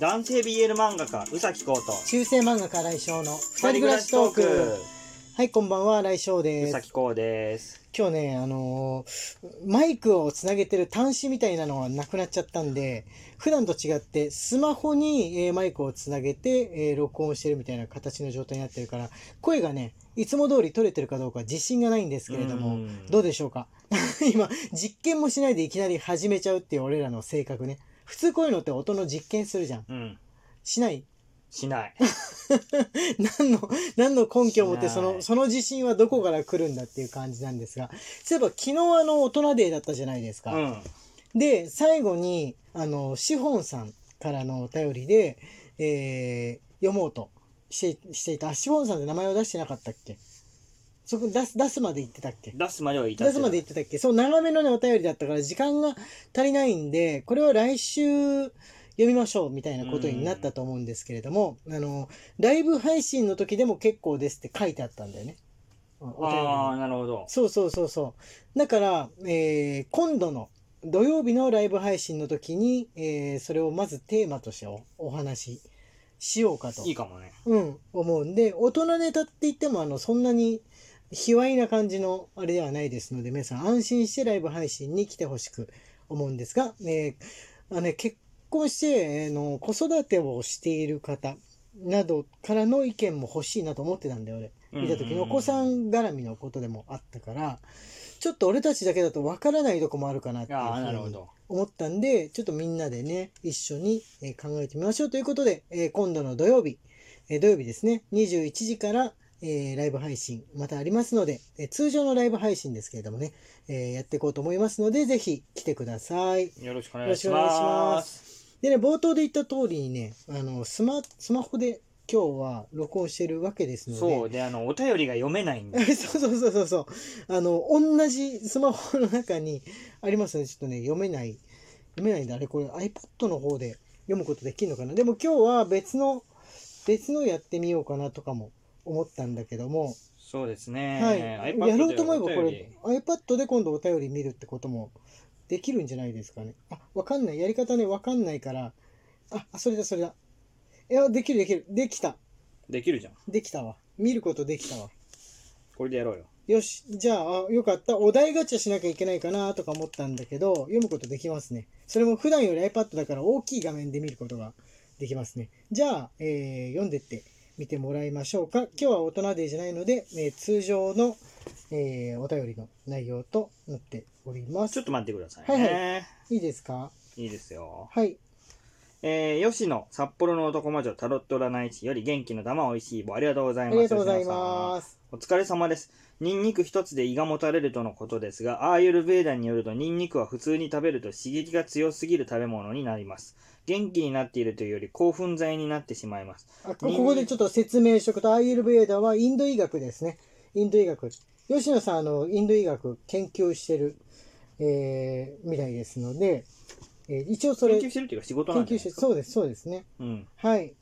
男性 BL 漫画家宇崎浩と中世漫画家来翔の二人暮らしトーク。はいこんばんは来翔宇です。崎浩です。今日ねあのーマイクをつなげてる端子みたいなのがなくなっちゃったんで普段と違ってスマホに、えーマイクをつなげて、えー録音してるみたいな形の状態になってるから声がねいつも通り取れてるかどうか自信がないんですけれどもうん。どうでしょうか？今実験もしないでいきなり始めちゃうっていう俺らの性格ね普通こういうのって音の実験するじゃん。うん。しない？しない。何の何の根拠を持ってそしない。のその自信はどこから来るんだっていう感じなんですが。そういえば昨日あの大人デーだったじゃないですか、うん。で最後にあのシフォンさんからのお便りで、えー読もうとしてしていた。あシフォンさんって名前を出してなかったっけ？そこ出す出すまで言ってたっけ？出すまではいた出すまで言ってたっけ？そう長めのねお便りだったから時間が足りないんでこれは来週読みましょうみたいなことになったと思うんですけれども、あのライブ配信の時でも結構ですって書いてあったんだよね。ああなるほどそうそうそうそう。だから、えー今度の土曜日のライブ配信の時に、えーそれをまずテーマとしておお話ししようかと。いいかもねうん、思うんで、大人ネタって言っても、あの、そんなに、卑猥な感じのあれではないですので、皆さん安心してライブ配信に来てほしく思うんですが、えーあのね、結婚して、あの、子育てをしている方などからの意見も欲しいなと思ってたんだよ、俺。見た時に、お子さん絡みのことでもあったから、ちょっと俺たちだけだとわからないとこもあるかなっていうふうに思ったんで、ちょっとみんなでね、一緒にえー考えてみましょうということで、えー今度の土曜日、えー土曜日ですね、21時から、えーライブ配信またありますので、えー通常のライブ配信ですけれどもね、えーやっていこうと思いますので、ぜひ来てください。よろしくおよ願いしまますす。でね、冒頭で言った通りにね、あの、スマ、スマホで今日は録音してるわけですので、そうであのお便りが読めないんで そうそうそうそうそう。あの、同じスマホの中にありますね。ちょっとね、読めない。読めないんだ。あれ、これ iPad の方で読むことできるのかな。でも今日は別の、別のやってみようかなとかも思ったんだけども、そうですねはい。やろうと思えばこれ、iPad で今度お便り見るってこともできるんじゃないですかね。あ、わかんない。やり方ね、わかんないから。あ、あそれだ、それだ。いや、できる、できる。できた。できるじゃんできたわ。見ることできたわ。これでやろうよよし、じゃあ、あよかった。お題ガチャしなきゃいけないかなとか思ったんだけど、読むことできますね。それも普段より iPad だから大きい画面で見ることができますね。じゃあ、えー読んでってみてもらいましょうか。今日は大人デーじゃないので、えー通常の、えーお便りの内容となっております。ちょっと待ってくださいね、いいですか？いいですよはい。えー、吉野札幌の男魔女タロット占い師より元気の玉おいしい棒ありがとうございあますりがとうございます。お疲れ様です。ニンニク一つで胃がもたれるとのことですが、アーユルベーダによるとニンニクは普通に食べると刺激が強すぎる食べ物になります。元気になっているというより興奮剤になってしまいます。あこここでちょっと説明しとくと、アイユルベーダはインド医学ですね。インド医学。吉野さん、あの、インド医学研究してる、えー、みたいですので、えー一応それ、研研究してるっていうか仕事なんじゃ究して。そうです、そうですね。うん。はい。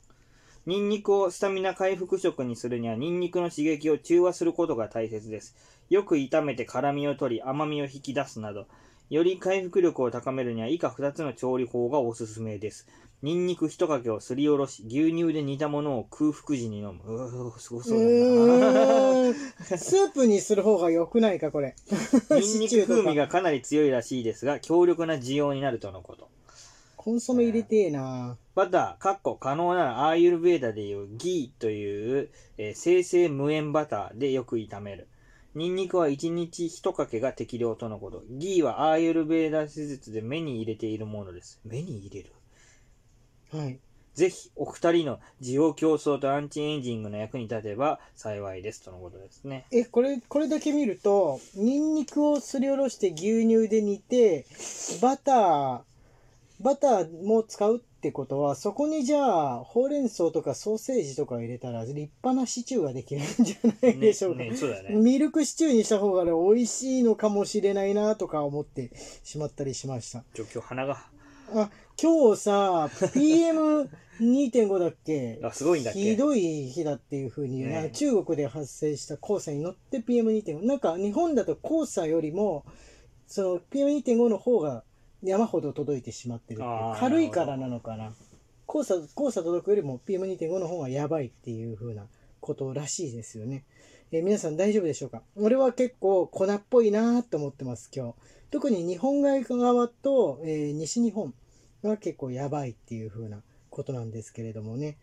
ニンニクをスタミナ回復食にするにはニンニクの刺激を中和することが大切です。よく炒めて辛みを取り甘みを引き出すなど、より回復力を高めるには以下2つの調理法がおすすめです。ニンニク1かけをすりおろし、牛乳で煮たものを空腹時に飲む。うー、すごうそうだな。スープにする方が良くないか、これ。ニンニク風味がかなり強いらしいですが、強力な需要になるとのこと。コンソメ入れてえなバター、かっこ可能ならアーユルベーダでいうギーという、えー生成無塩バターでよく炒める。ニンニクは1日1かけが適量とのこと。ギーはアーユルベーダ施術で目に入れているものです。目に入れる？はい。ぜひ、お二人の需要競争とアンチエイジングの役に立てば幸いです。とのことですね。え、これ、これだけ見ると、ニンニクをすりおろして牛乳で煮て、バター、バターも使うってことは、そこにじゃあ、ほうれん草とかソーセージとか入れたら、立派なシチューができるんじゃないでしょうか。ねねそうね。ミルクシチューにした方がね、美味しいのかもしれないなとか思ってしまったりしました。今日鼻が、あ、今日さ、PM2.5 だっけ？あ、すごいんだっけ？ひどい日だっていうふうに、ね中国で発生した黄砂に乗って PM2.5 なんか日本だと黄砂よりもその PM2.5 の方が山ほど届いてしまってるってい軽いからなのかな黄砂、黄砂届くよりも PM2.5 の方がやばいっていう風なことらしいですよね。えー皆さん大丈夫でしょうか？俺は結構粉っぽいなーと思ってます、今日。特に日本海側と、えー西日本が結構やばいっていう風なことなんですけれどもね。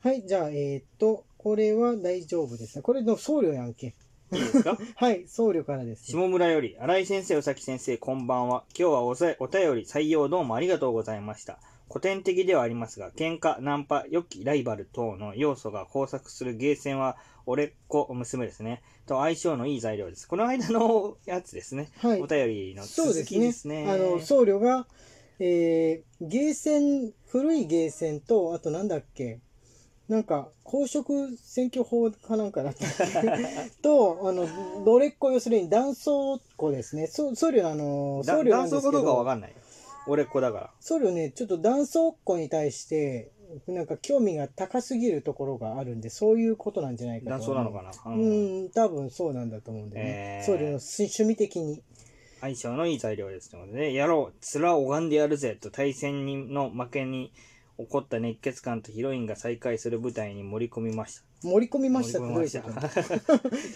はい、じゃあ、えーっと、これは大丈夫ですね。これの僧侶やんけ。いいですか？はい、僧侶からです。下村より、新井先生、宇崎先生、こんばんは。今日はおさお便り採用どうもありがとうございました。古典的ではありますが、喧嘩、ナンパ、良きライバル等の要素が交錯するゲーセンは、俺っ子、娘ですね。と相性のいい材料です。この間のやつですね。はいお。便りのそうです続きね。ですね。あの、僧侶が、えー、ゲーセン、古いゲーセンと、あとなんだっけ、なんか、公職選挙法かなんかだったっけ？と、あの、どれっこ、要するに男装子ですね。僧侶のあの、僧だ侶なんですけ男装かどうかわど、かんないよ。俺っ子だから。僧侶ね、ちょっと男装子に対して、なんか興味が高すぎるところがあるんで、そういうことなんじゃないかと。男装なのかな、ううんん、多分そうなんだと思うんでね。えー僧侶の趣味的に。相性のいい材料ですので、ね、やろう、面を拝んでやるぜと対戦にの負けに起こった熱血感とヒロインが再会する舞台に盛り込みました。盛り込みましたってどういうこ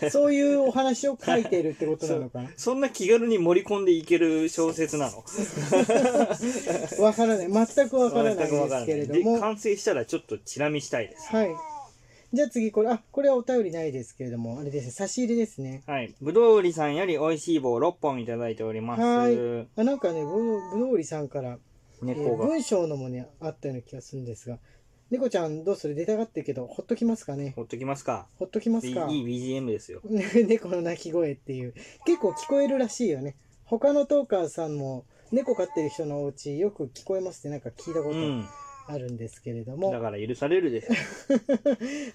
と？そういうお話を書いてるってことなのか？な そんな気軽に盛り込んでいける小説なの？わからない。全くわからないですけれどでも。完成したらちょっとチラ見したいです。はい。じゃあ次、これ、あ、これはお便りないですけれども、あれですね、差し入れですね。はい。ぶどう売りさんより美味しい棒6本いただいております。はあなんかね、ぶどう売りさんから、え猫が。ー文章のもね、あったような気がするんですが、猫ちゃんどうする？出たがってるけど、ほっときますかね？ほっときますか。ほっときますか？いい BGM ですよ。ね 猫の鳴き声っていう結構聞こえるらしいよね他のトーカーさんも猫飼ってる人のお家よく聞こえますってなんか聞いたことうん。あるんですけれども、だから許されるでしょ。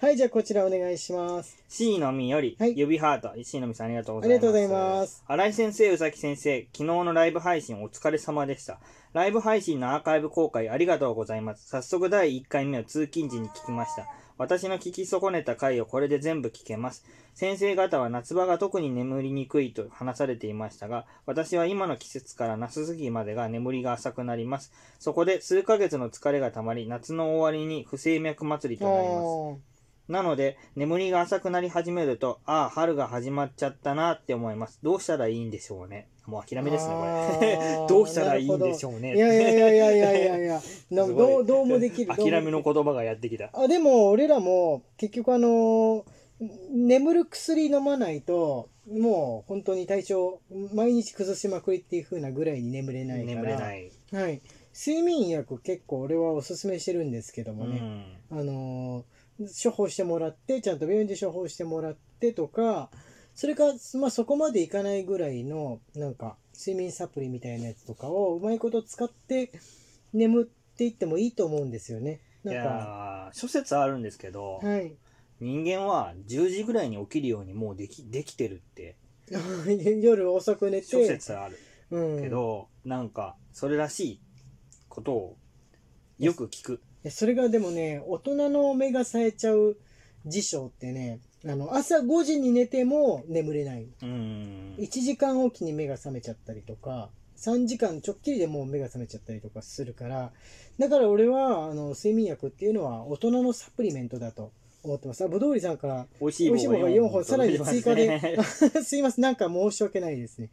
はいじゃあこちらお願いします C のみより、はい指ハート。C のみさんありがとうございます。ありがとうございます。新井先生、宇崎先生、昨日のライブ配信お疲れ様でした。ライブ配信のアーカイブ公開ありがとうございます。早速第1回目を通勤時に聞きました。私の聞き損ねた回をこれで全部聞けます。先生方は夏場が特に眠りにくいと話されていましたが、私は今の季節から夏過ぎまでが眠りが浅くなります。そこで数ヶ月の疲れがたまり、夏の終わりに不整脈祭りとなります。あなので、眠りが浅くなり始めると、ああ、春が始まっちゃったなって思います。どうしたらいいんでしょうね。もう諦めですね、こあれ。ーどうしたらいいんでしょうね。いやいやいやいやいやいや どうどうもできる諦めの言葉がやってきた。あでも俺らも結局あのー眠る薬飲まないともう本当に体調毎日崩しまくりっていう風なぐらいに眠れないから眠れない。はい、睡眠薬結構俺はおすすめしてるんですけどうもね、ん。あのー処方してもらってちゃんと病院で処方してもらってとかそれか、まあ、そこまでいかないぐらいのなんか睡眠サプリみたいなやつとかをうまいこと使って眠っていってもいいと思うんですよね。いなんか。やー諸説あるんですけど、はい。人間は10時ぐらいに起きるようにもうできできてるって。夜遅く寝て。諸説ある。うん、けど、なんかそれらしいことをよく聞く。いやそれがでもね大人の目が冴えちゃう事象ってねあの朝5時に寝ても眠れない。うん。1時間おきに目が覚めちゃったりとか3時間ちょっきりでもう目が覚めちゃったりとかするからだから俺はあの睡眠薬っていうのは大人のサプリメントだと。思ってます。あぶどうりさんから美味しいしい棒が4本さらに追加で。すいません。なんか申し訳ないですね。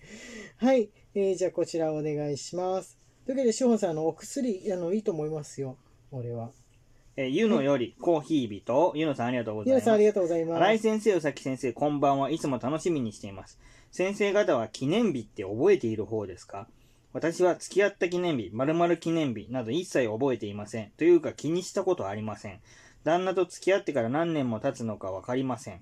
はい、えーじゃあこちらお願いします。というわけでしほんさんあのお薬あのいいと思いますよ。俺はえーゆのよりコーヒー日と、ゆのさんありがとうございます。皆さんありがとうございます新井先生、宇崎先生、こんばんはいつも楽しみにしています。先生方は記念日って覚えている方ですか？私は付き合った記念日、〇〇記念日など一切覚えていません。というか気にしたことありません。旦那と付き合ってから何年も経つのかわかりません。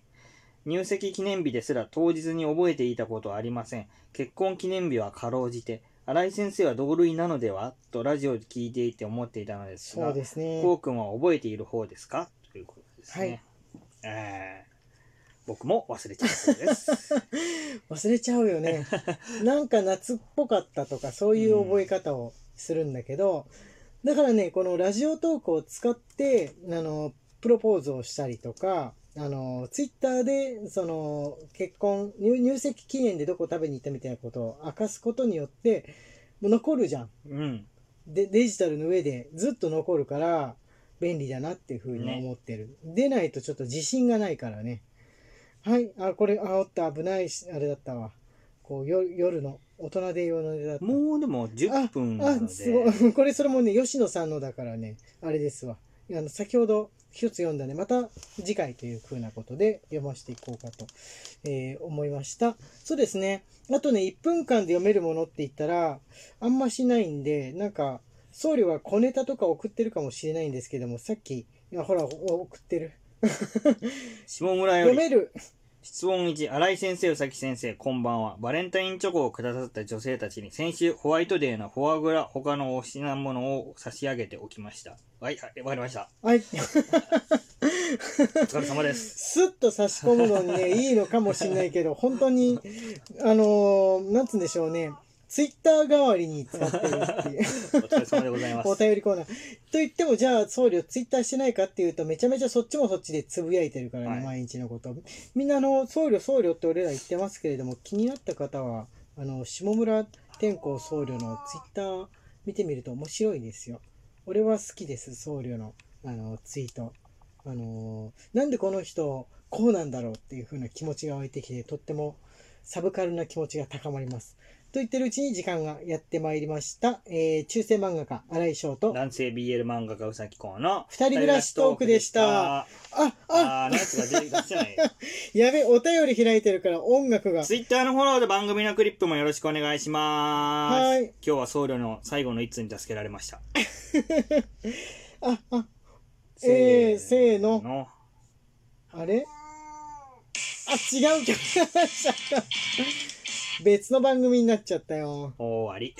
入籍記念日ですら当日に覚えていたことはありません。結婚記念日はかろうじて。新井先生は同類なのでは？とラジオで聞いていて思っていたのですがそう、ですね。こうくんは覚えている方ですか？ということですね。えー僕も忘れちゃうです。忘れちゃうよね。なんか夏っぽかったとかそういう覚え方をするんだけど、だからねこのラジオトークを使ってあのプロポーズをしたりとかあのツイッターでその結婚入入籍記念でどこ食べに行ったみたいなことを明かすことによってもう残るじゃんうん。でデジタルの上でずっと残るから便利だなっていうふうに思ってる。出ないとちょっと自信がないからね。はい。あ、これ、あ、おった、危ないし、あれだったわ。こう、よ夜の、大人で用の出だった。もうでも10分なあ、のすごで、い。これ、それもね、吉野さんのだからね、あれですわ。あの、先ほど一つ読んだね、また次回というふうなことで読ませていこうかと、えー思いました。そうですね。あとね、1分間で読めるものって言ったら、あんましないんで、なんか、僧侶が小ネタとか送ってるかもしれないんですけども、さっき、いやほら、お送ってる。下村より読める。質問1、新井先生、宇崎先生、こんばんは。バレンタインチョコをくださった女性たちに、先週ホワイトデーのフォアグラ、他のお品物を差し上げておきました。はい、はいわかりました。はい。お疲れ様です。スッと差し込むのにね、いいのかもしれないけど、本当に、あのーなんつうんでしょうね、ツイッター代わりに使ってるっていう。お疲れ様でございます。お便りコーナー。と言っても、じゃあ、僧侶ツイッターしてないかっていうと、めちゃめちゃそっちもそっちでつぶやいてるからね、はい毎日のこと。みんな、あの、僧侶、僧侶って俺ら言ってますけれども、気になった方は、あの、下村天功僧侶のツイッター見てみると面白いですよ。俺は好きです、僧侶の、あの、ツイート。あのーなんでこの人、こうなんだろうっていう風な気持ちが湧いてきて、とってもサブカルな気持ちが高まります。と言ってるうちに時間がやってまいりました。えー、中世漫画家、荒井翔と、男性 BL 漫画家うさきこうの二人暮らしトークでした。あ、あ、あー、のやつが出て出してない。やべ、お便り開いてるから音楽が。ツイッターのフォローで番組のクリップもよろしくお願いします。はい今日は僧侶の最後の一通に助けられました。あ、あ、えー、せーの。の。あれ？あ、違う曲が流れちゃった。別の番組になっちゃったよ。終わり。